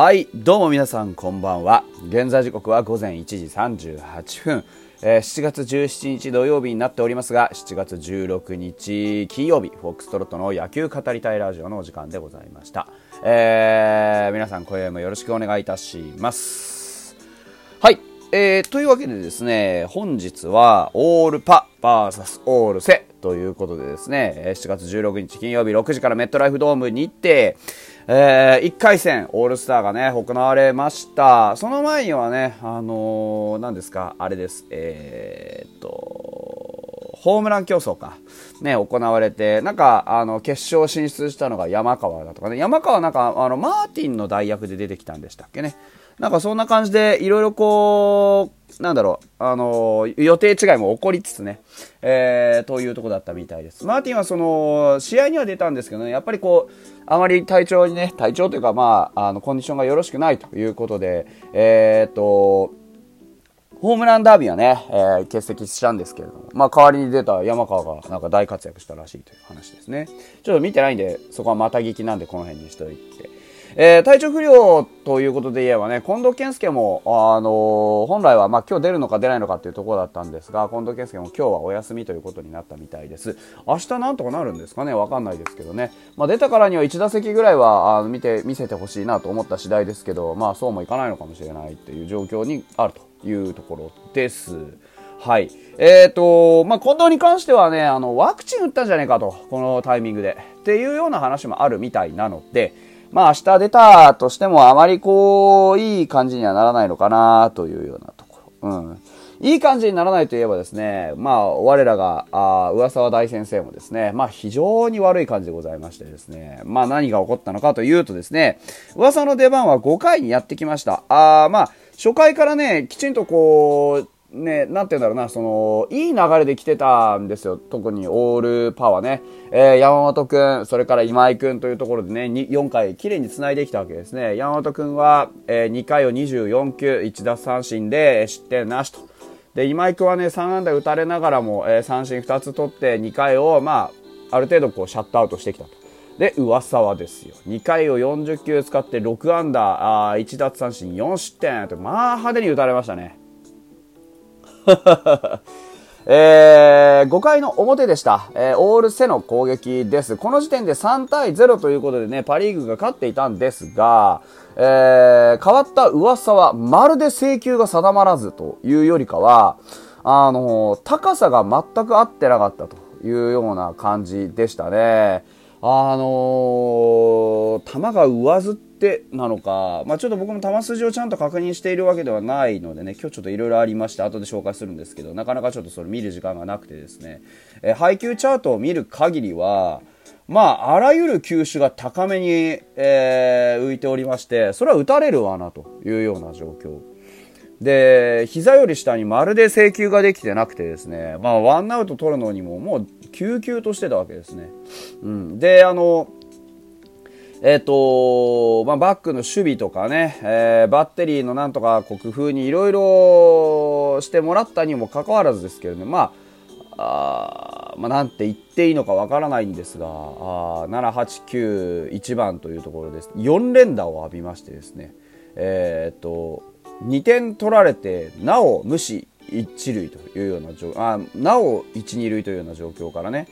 はい、どうも皆さんこんばんは。現在時刻は午前1時38分。えー7月17日土曜日になっておりますが、7月16日金曜日、フォックストロットの野球語りたいラジオのお時間でございました。えー皆さん今夜もよろしくお願いいたします。はい。えー、というわけでですね、本日は、オールパ VS オールセということでですね、7月16日金曜日6時からメットライフドームにて、えー1回戦、オールスターがね、行われました。その前にはね、あのー何ですか、あれです、えーっと、ホームラン競争か、ね、行われて、なんか、あの、決勝進出したのが山川だとかね、山川なんか、あの、マーティンの代役で出てきたんでしたっけね。なんかそんな感じで、いろいろこう、なんだろう、あの、予定違いも起こりつつね、えー、というとこだったみたいです。マーティンはその、試合には出たんですけどね、やっぱりこう、あまり体調にね、体調というか、まあ、あの、コンディションがよろしくないということで、えーっと、ホームランダービーはね、えー欠席したんですけれども、まあ代わりに出た山川がなんか大活躍したらしいという話ですね。ちょっと見てないんで、そこはまた聞きなんでこの辺にしておいて。えー体調不良ということで言えばね、近藤健介も、あのー本来は、まあ今日出るのか出ないのかっていうところだったんですが、近藤健介も今日はお休みということになったみたいです。明日なんとかなるんですかね？わかんないですけどね。まあ出たからには1打席ぐらいは、あの見て、見せてほしいなと思った次第ですけど、まあそうもいかないのかもしれないっていう状況にあるというところです。はい。えっ、と、まあ、近藤に関してはね、あの、ワクチン打ったんじゃねえかと、このタイミングで。っていうような話もあるみたいなので、まあ、明日出たとしても、あまりこう、いい感じにはならないのかな、というようなところ。うん。いい感じにならないといえばですね、まあ、我らが、あー上沢大先生もですね、まあ、非常に悪い感じでございましてですね、まあ、何が起こったのかというとですね、噂の出番は5回にやってきました。あーまあ、初回からね、きちんとこう、ね、なんて言うんだろうな、その、いい流れで来てたんですよ。特にオールパワーね。えー山本くん、それから今井くんというところでね、4回綺麗に繋いできたわけですね。山本くんは、え2回を24球、1奪三振で失点なしと。で、今井くんはね、3安打打たれながらも、えー三振2つ取って2回を、まあ、ある程度こう、シャットアウトしてきたと。で、上沢はですよ。2回を40球使って6安打、あ1奪三振4失点と、まあ派手に打たれましたね。えー5回の表でした、えーオールセの攻撃です。この時点で3対0ということでね、パリーグが勝っていたんですが、えー変わった上沢はまるで制球が定まらずというよりかは、あの高さが全く合ってなかったというような感じでしたね。あの球が上ずってなのか、まあ、ちょっと僕も球筋をちゃんと確認しているわけではないのでね、今日ちょっといろいろありまして、後で紹介するんですけど、なかなかちょっとそれ見る時間がなくてですね、えー配球チャートを見る限りは、まあ、あらゆる球種が高めに、えー浮いておりまして、それは打たれるわなというような状況。で、膝より下にまるで制球ができてなくてですね、まあ、ワンアウト取るのにももう救急としてたわけですね。うん。で、あの、えっ、と、まあ、バックの守備とかね、えーバッテリーのなんとか工夫にいろいろしてもらったにもかかわらずですけどね、まあ、あまあ、なんて言っていいのかわからないんですが、あ7、8、9、1番というところです。4連打を浴びましてですね、えっ、と、2点取られて、なお無視一塁というような状あなお1、2塁というような状況からね、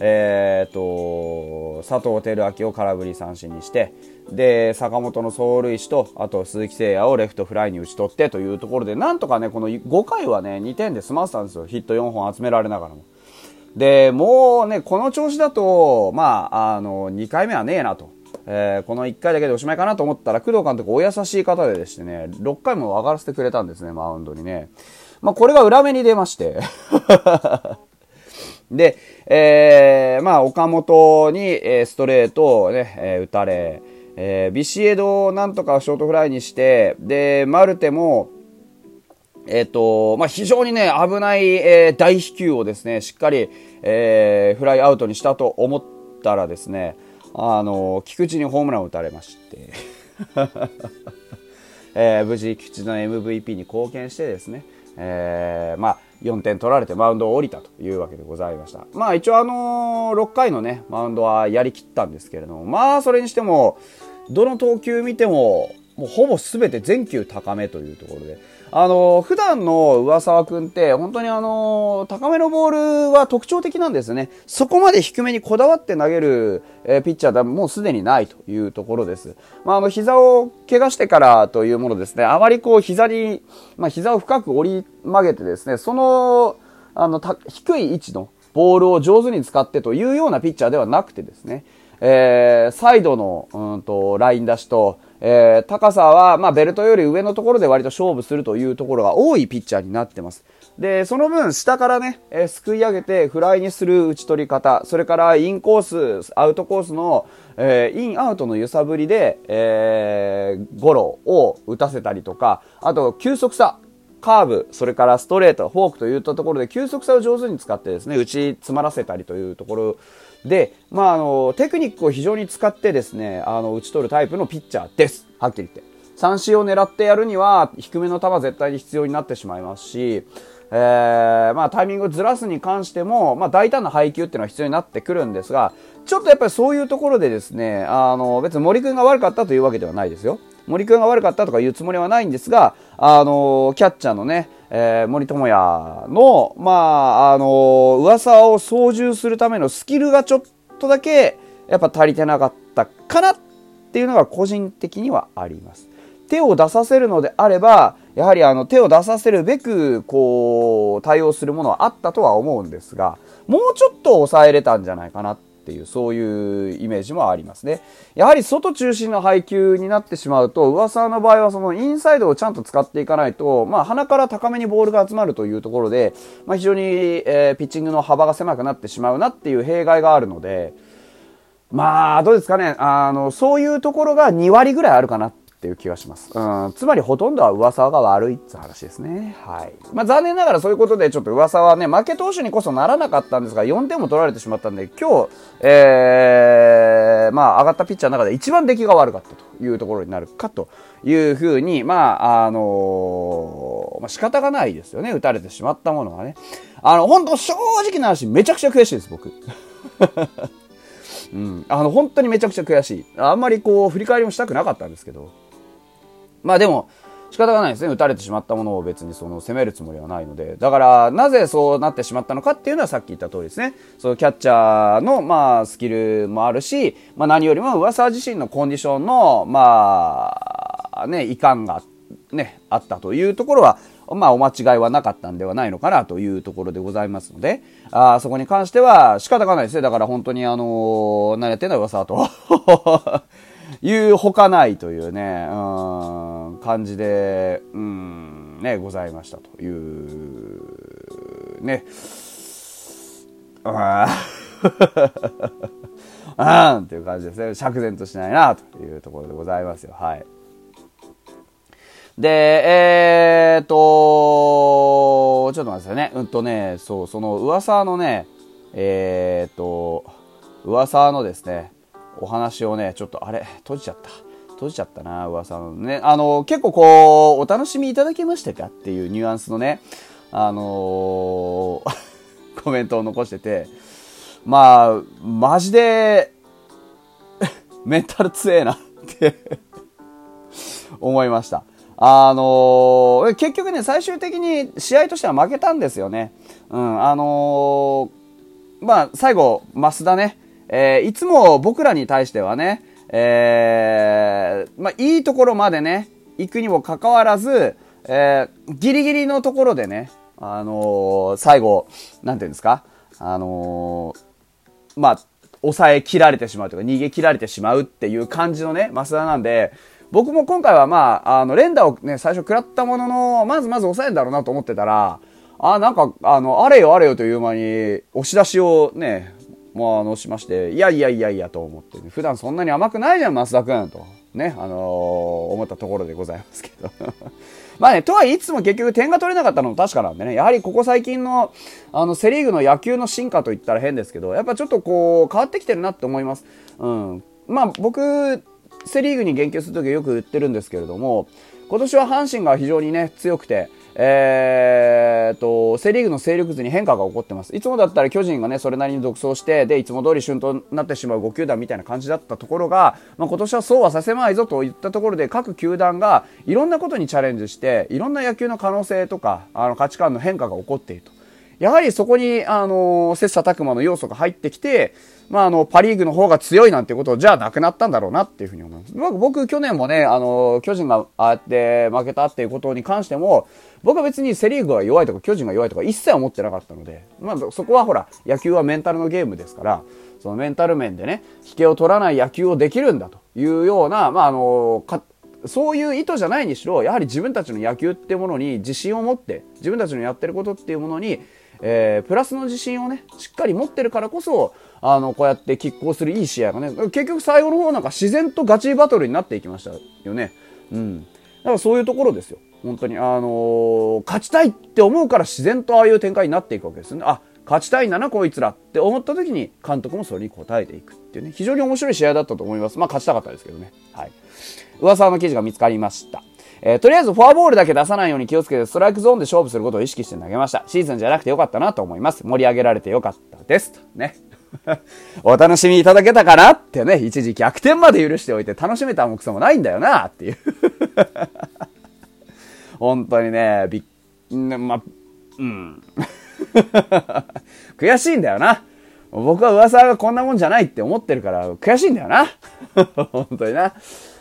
えー、と佐藤輝明を空振り三振にしてで坂本の走塁手とあと鈴木誠也をレフトフライに打ち取ってというところでなんとかねこの5回はね2点で済ませたんですよヒット4本集められながらも。でもうねこの調子だと、まあ、あの2回目はねえなと。えーこの1回だけでおしまいかなと思ったら工藤監督お優しい方ででしてね6回も上がらせてくれたんですねマウンドにね、まあ、これが裏目に出ましてで、えーまあ、岡本に、えーストレートをね、えー打たれ、えービシエドをなんとかショートフライにして、で、マルテも、えっ、と、まあ、非常にね、危ない、えー大飛球をですね、しっかり、えーフライアウトにしたと思ったらですね、あの、菊池にホームランを打たれまして、えー無事、菊池の MVP に貢献してですね、えーまあ、4点取られてマウンドを降りたというわけでございました。まあ一応あのー6回のね、マウンドはやりきったんですけれども、まあそれにしても、どの投球見ても、もうほぼ全て全球高めというところで、あの、普段の上沢くんって、本当にあの、高めのボールは特徴的なんですね。そこまで低めにこだわって投げる、え、ピッチャーはもうすでにないというところです。まあ、あの、膝を怪我してからというものですね、あまりこう、膝に、まあ、膝を深く折り曲げてですね、その、あの、低い位置のボールを上手に使ってというようなピッチャーではなくてですね、えー、サイドの、うんと、ライン出しと、えー、高さは、まあ、ベルトより上のところで割と勝負するというところが多いピッチャーになってます。で、その分、下からね、えー、すくい上げてフライにする打ち取り方、それからインコース、アウトコースの、えー、インアウトの揺さぶりで、えー、ゴロを打たせたりとか、あと、急速さ、カーブ、それからストレート、フォークといったところで急速さを上手に使ってですね、打ち詰まらせたりというところで、まあ、あの、テクニックを非常に使ってですね、あの、打ち取るタイプのピッチャーです。はっきり言って。三振を狙ってやるには、低めの球絶対に必要になってしまいますし、えー、まあ、タイミングをずらすに関しても、まあ、大胆な配球っていうのは必要になってくるんですが、ちょっとやっぱりそういうところでですね、あの、別に森君が悪かったというわけではないですよ。森君が悪かったとか言うつもりはないんですが、あの、キャッチャーのね、えー、森友哉の、まあ、あの、噂を操縦するためのスキルがちょっとだけ、やっぱ足りてなかったかなっていうのが個人的にはあります。手を出させるのであれば、やはりあの手を出させるべく、こう、対応するものはあったとは思うんですが、もうちょっと抑えれたんじゃないかなっていう、そういうイメージもありますね。やはり外中心の配球になってしまうと、噂の場合はそのインサイドをちゃんと使っていかないと、まあ鼻から高めにボールが集まるというところで、まあ非常に、えー、ピッチングの幅が狭くなってしまうなっていう弊害があるので、まあ、どうですかね。あの、そういうところが2割ぐらいあるかなっっていう気がします。うん、つまりほとんどは噂が悪いって話ですね。はい。まあ残念ながらそういうことでちょっと噂はね、負け投手にこそならなかったんですが、4点も取られてしまったんで、今日、えー、まあ上がったピッチャーの中で一番出来が悪かったというところになるかというふうに、まあ、あのー、まあ仕方がないですよね。打たれてしまったものがね。あの、本当正直な話、めちゃくちゃ悔しいです、僕。うん。あの、本当にめちゃくちゃ悔しい。あんまりこう、振り返りもしたくなかったんですけど。まあでも、仕方がないですね。打たれてしまったものを別にその責めるつもりはないので。だから、なぜそうなってしまったのかっていうのはさっき言った通りですね。そのキャッチャーの、まあ、スキルもあるし、まあ何よりも噂自身のコンディションの、まあ、ね、遺憾が、ね、あったというところは、まあ、お間違いはなかったんではないのかなというところでございますので、あそこに関しては仕方がないですね。だから本当にあのー、何やってんだ噂と。いうほかないというね、うん、感じで、うん、ね、ございましたという、ね。あ あんっていう感じですね。釈然としないなというところでございますよ。はい。で、えー、っと、ちょっと待ってくださいね。うんとね、そう、その噂のね、えー、っと、噂のですね、お話をね、ちょっとあれ、閉じちゃった。閉じちゃったな、噂のね。あの、結構こう、お楽しみいただけましたかっていうニュアンスのね、あのー、コメントを残してて、まあ、マジで、メンタル強えなって思いました。あのー、結局ね、最終的に試合としては負けたんですよね。うん、あのー、まあ、最後、増田ね、えー、いつも僕らに対してはね、えー、まあ、いいところまでね、行くにもかかわらず、えー、ギリギリのところでね、あのー、最後、なんていうんですか、あのー、まあ、抑え切られてしまうというか、逃げ切られてしまうっていう感じのね、増田なんで、僕も今回はまあ、あの、連打をね、最初食らったものの、まずまず抑えるんだろうなと思ってたら、あ、なんか、あの、あれよあれよという間に、押し出しをね、もうあのしまして、いやいやいやいやと思って、ね、普段そんなに甘くないじゃん、増田くんと、ね、あのー、思ったところでございますけど。まあね、とはいつも結局点が取れなかったのも確かなんでね、やはりここ最近の、あの、セリーグの野球の進化といったら変ですけど、やっぱちょっとこう、変わってきてるなって思います。うん。まあ僕、セリーグに言及するときよく言ってるんですけれども、今年は阪神が非常にね、強くて、えー、と、セリーグの勢力図に変化が起こってます。いつもだったら巨人がね、それなりに独走して、で、いつも通り旬となってしまう5球団みたいな感じだったところが、まあ、今年はそうはさせまいぞといったところで、各球団がいろんなことにチャレンジして、いろんな野球の可能性とか、あの、価値観の変化が起こっていると。やはりそこに、あの、切磋琢磨の要素が入ってきて、まあ、あの、パリーグの方が強いなんてことじゃなくなったんだろうなっていうふうに思います。僕、去年もね、あの、巨人があって負けたっていうことに関しても、僕は別にセリーグが弱いとか巨人が弱いとか一切思ってなかったので、まあ、そこはほら、野球はメンタルのゲームですから、そのメンタル面でね、引けを取らない野球をできるんだというような、まあ、あの、そういう意図じゃないにしろ、やはり自分たちの野球ってものに自信を持って、自分たちのやってることっていうものに、えー、プラスの自信をね、しっかり持ってるからこそ、あの、こうやって拮抗するいい試合がね、結局最後の方なんか自然とガチバトルになっていきましたよね。うん。だからそういうところですよ。本当に。あのー、勝ちたいって思うから自然とああいう展開になっていくわけですよね。あ、勝ちたいんだな、こいつらって思った時に監督もそれに応えていくっていうね、非常に面白い試合だったと思います。まあ勝ちたかったですけどね。はい。噂の記事が見つかりました。えー、とりあえずフォアボールだけ出さないように気をつけてストライクゾーンで勝負することを意識して投げました。シーズンじゃなくてよかったなと思います。盛り上げられてよかったです。ね。お楽しみいただけたかなってね、一時逆転まで許しておいて楽しめたもくそもないんだよなっていう 本当にね、びっ、ま、うん。悔しいんだよな。僕は噂がこんなもんじゃないって思ってるから悔しいんだよな。本当にな。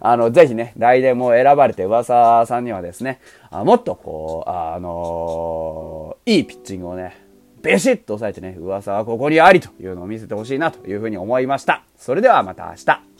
あの、ぜひね、来年も選ばれて噂さんにはですね、あもっとこう、あのー、いいピッチングをね、ベシッと押さえてね、噂はここにありというのを見せてほしいなというふうに思いました。それではまた明日。